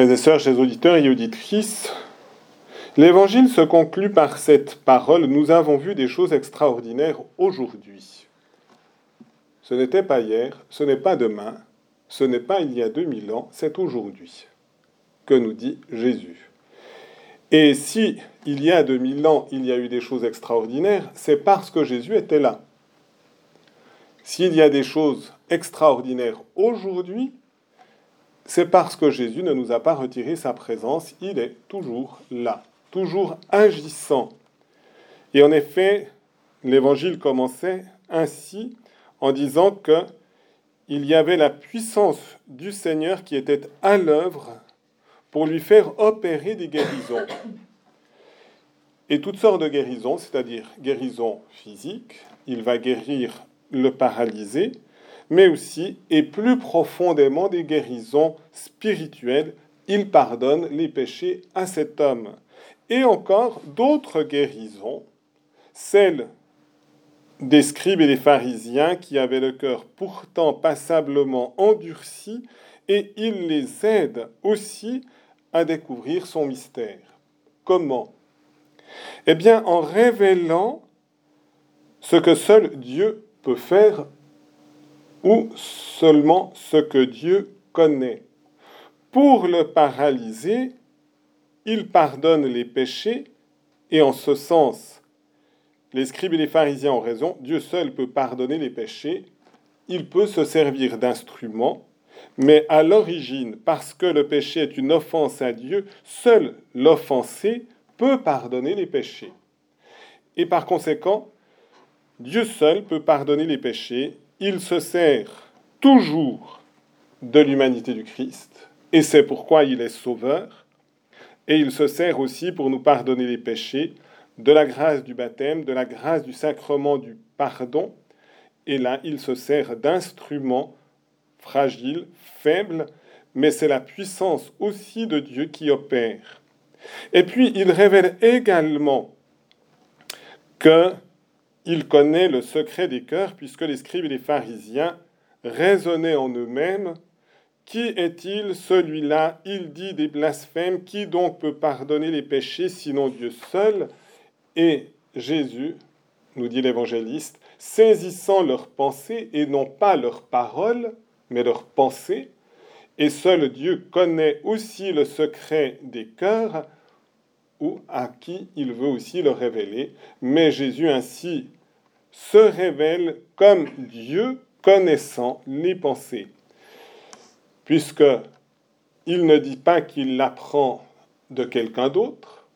Frères et sœurs, chers auditeurs et auditrices, l'évangile se conclut par cette parole Nous avons vu des choses extraordinaires aujourd'hui. Ce n'était pas hier, ce n'est pas demain, ce n'est pas il y a 2000 ans, c'est aujourd'hui que nous dit Jésus. Et si il y a 2000 ans, il y a eu des choses extraordinaires, c'est parce que Jésus était là. S'il y a des choses extraordinaires aujourd'hui, c'est parce que Jésus ne nous a pas retiré sa présence, il est toujours là, toujours agissant. Et en effet, l'évangile commençait ainsi en disant que il y avait la puissance du Seigneur qui était à l'œuvre pour lui faire opérer des guérisons. Et toutes sortes de guérisons, c'est-à-dire guérisons physiques, il va guérir le paralysé, mais aussi et plus profondément des guérisons spirituelles. Il pardonne les péchés à cet homme. Et encore d'autres guérisons, celles des scribes et des pharisiens qui avaient le cœur pourtant passablement endurci, et il les aide aussi à découvrir son mystère. Comment? Eh bien en révélant ce que seul Dieu peut faire ou seulement ce que Dieu connaît. Pour le paralyser, il pardonne les péchés et en ce sens, les scribes et les pharisiens ont raison, Dieu seul peut pardonner les péchés, il peut se servir d'instrument, mais à l'origine, parce que le péché est une offense à Dieu, seul l'offensé peut pardonner les péchés. Et par conséquent, Dieu seul peut pardonner les péchés il se sert toujours de l'humanité du Christ, et c'est pourquoi il est sauveur, et il se sert aussi pour nous pardonner les péchés, de la grâce du baptême, de la grâce du sacrement du pardon, et là il se sert d'instruments fragiles, faibles, mais c'est la puissance aussi de Dieu qui opère. Et puis il révèle également que il connaît le secret des cœurs, puisque les scribes et les pharisiens raisonnaient en eux-mêmes. Qui est-il celui-là? Il dit des blasphèmes. Qui donc peut pardonner les péchés sinon Dieu seul? Et Jésus, nous dit l'évangéliste, saisissant leurs pensées et non pas leurs paroles, mais leurs pensées, et seul Dieu connaît aussi le secret des cœurs, ou à qui il veut aussi le révéler. Mais Jésus ainsi se révèle comme Dieu connaissant les pensées, puisque il ne dit pas qu'il l'apprend de quelqu'un d'autre,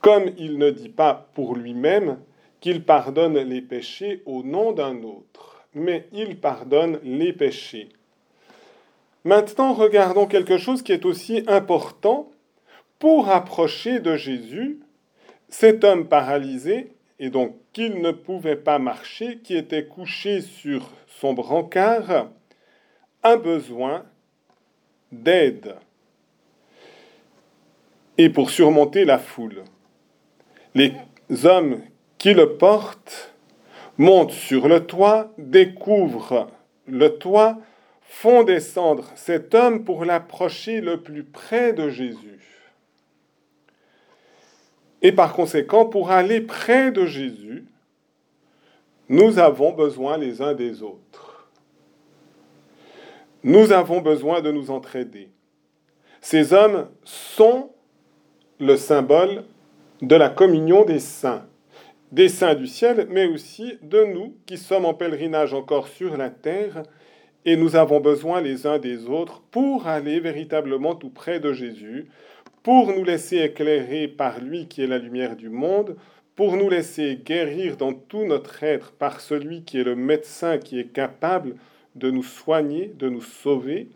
comme il ne dit pas pour lui-même qu'il pardonne les péchés au nom d'un autre, mais il pardonne les péchés. Maintenant, regardons quelque chose qui est aussi important pour approcher de Jésus, cet homme paralysé, et donc qu'il ne pouvait pas marcher, qui était couché sur son brancard, a besoin d'aide. Et pour surmonter la foule, les hommes qui le portent montent sur le toit, découvrent le toit, font descendre cet homme pour l'approcher le plus près de Jésus. Et par conséquent, pour aller près de Jésus, nous avons besoin les uns des autres. Nous avons besoin de nous entraider. Ces hommes sont le symbole de la communion des saints, des saints du ciel, mais aussi de nous qui sommes en pèlerinage encore sur la terre, et nous avons besoin les uns des autres pour aller véritablement tout près de Jésus, pour nous laisser éclairer par lui qui est la lumière du monde, pour nous laisser guérir dans tout notre être par celui qui est le médecin qui est capable de nous soigner, de nous sauver,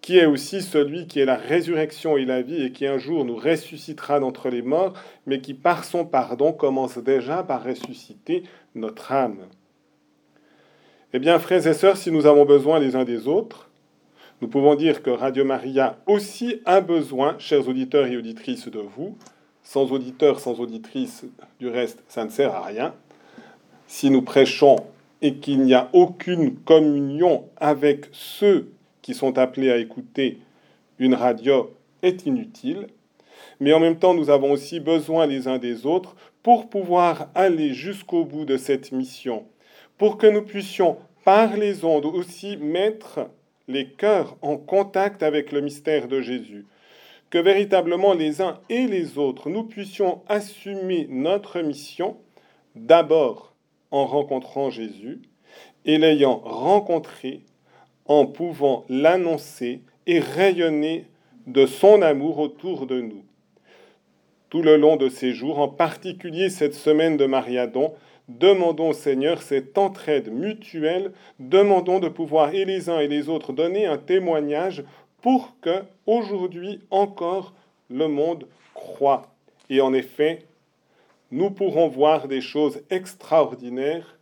qui est aussi celui qui est la résurrection et la vie et qui un jour nous ressuscitera d'entre les morts, mais qui par son pardon commence déjà par ressusciter notre âme. Eh bien, frères et sœurs, si nous avons besoin les uns des autres, nous pouvons dire que Radio Maria aussi a besoin, chers auditeurs et auditrices, de vous. Sans auditeurs, sans auditrices, du reste, ça ne sert à rien. Si nous prêchons et qu'il n'y a aucune communion avec ceux qui sont appelés à écouter une radio est inutile, mais en même temps nous avons aussi besoin les uns des autres pour pouvoir aller jusqu'au bout de cette mission, pour que nous puissions par les ondes aussi mettre les cœurs en contact avec le mystère de Jésus, que véritablement les uns et les autres, nous puissions assumer notre mission d'abord en rencontrant Jésus et l'ayant rencontré, en pouvant l'annoncer et rayonner de son amour autour de nous. Tout le long de ces jours, en particulier cette semaine de Mariadon, demandons au Seigneur cette entraide mutuelle, demandons de pouvoir et les uns et les autres donner un témoignage pour que aujourd'hui encore le monde croit. Et en effet, nous pourrons voir des choses extraordinaires,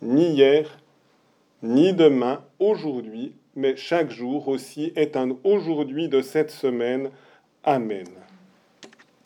ni hier, ni demain, aujourd'hui, mais chaque jour aussi est un aujourd'hui de cette semaine. Amen.